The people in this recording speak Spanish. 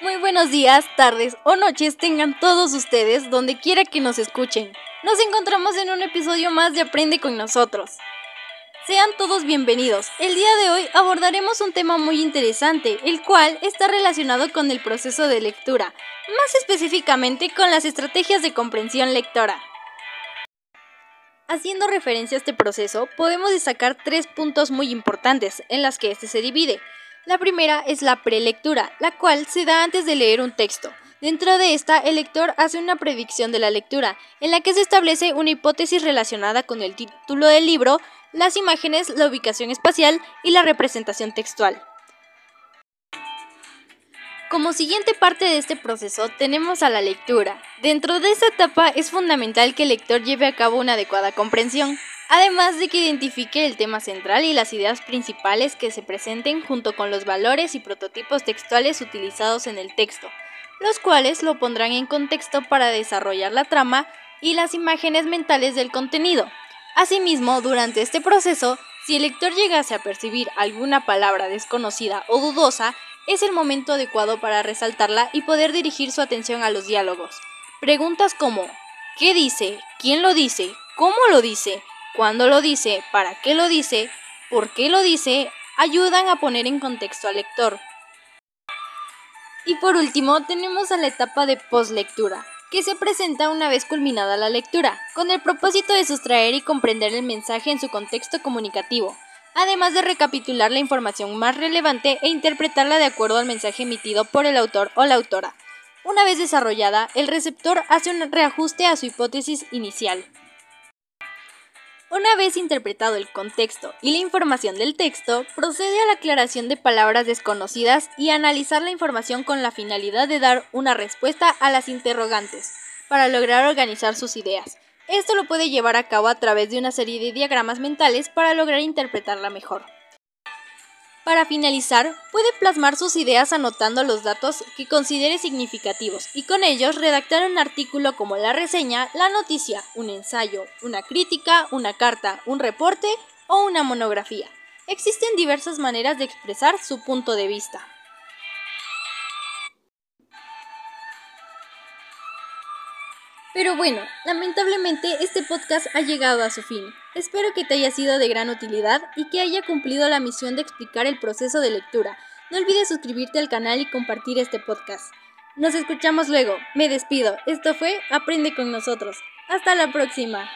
Muy buenos días, tardes o noches tengan todos ustedes donde quiera que nos escuchen. Nos encontramos en un episodio más de Aprende con nosotros. Sean todos bienvenidos. El día de hoy abordaremos un tema muy interesante, el cual está relacionado con el proceso de lectura, más específicamente con las estrategias de comprensión lectora. Haciendo referencia a este proceso, podemos destacar tres puntos muy importantes en las que este se divide. La primera es la prelectura, la cual se da antes de leer un texto. Dentro de esta, el lector hace una predicción de la lectura, en la que se establece una hipótesis relacionada con el título del libro, las imágenes, la ubicación espacial y la representación textual. Como siguiente parte de este proceso tenemos a la lectura. Dentro de esta etapa es fundamental que el lector lleve a cabo una adecuada comprensión, además de que identifique el tema central y las ideas principales que se presenten junto con los valores y prototipos textuales utilizados en el texto, los cuales lo pondrán en contexto para desarrollar la trama y las imágenes mentales del contenido. Asimismo, durante este proceso, si el lector llegase a percibir alguna palabra desconocida o dudosa, es el momento adecuado para resaltarla y poder dirigir su atención a los diálogos. Preguntas como ¿qué dice? ¿quién lo dice? ¿cómo lo dice? Cuándo lo dice, para qué lo dice, por qué lo dice, ayudan a poner en contexto al lector. Y por último, tenemos a la etapa de postlectura, que se presenta una vez culminada la lectura, con el propósito de sustraer y comprender el mensaje en su contexto comunicativo, además de recapitular la información más relevante e interpretarla de acuerdo al mensaje emitido por el autor o la autora. Una vez desarrollada, el receptor hace un reajuste a su hipótesis inicial. Una vez interpretado el contexto y la información del texto, procede a la aclaración de palabras desconocidas y analizar la información con la finalidad de dar una respuesta a las interrogantes, para lograr organizar sus ideas. Esto lo puede llevar a cabo a través de una serie de diagramas mentales para lograr interpretarla mejor. Para finalizar, puede plasmar sus ideas anotando los datos que considere significativos y con ellos redactar un artículo como la reseña, la noticia, un ensayo, una crítica, una carta, un reporte o una monografía. Existen diversas maneras de expresar su punto de vista. Pero bueno, lamentablemente este podcast ha llegado a su fin. Espero que te haya sido de gran utilidad y que haya cumplido la misión de explicar el proceso de lectura. No olvides suscribirte al canal y compartir este podcast. Nos escuchamos luego. Me despido. Esto fue Aprende con nosotros. Hasta la próxima.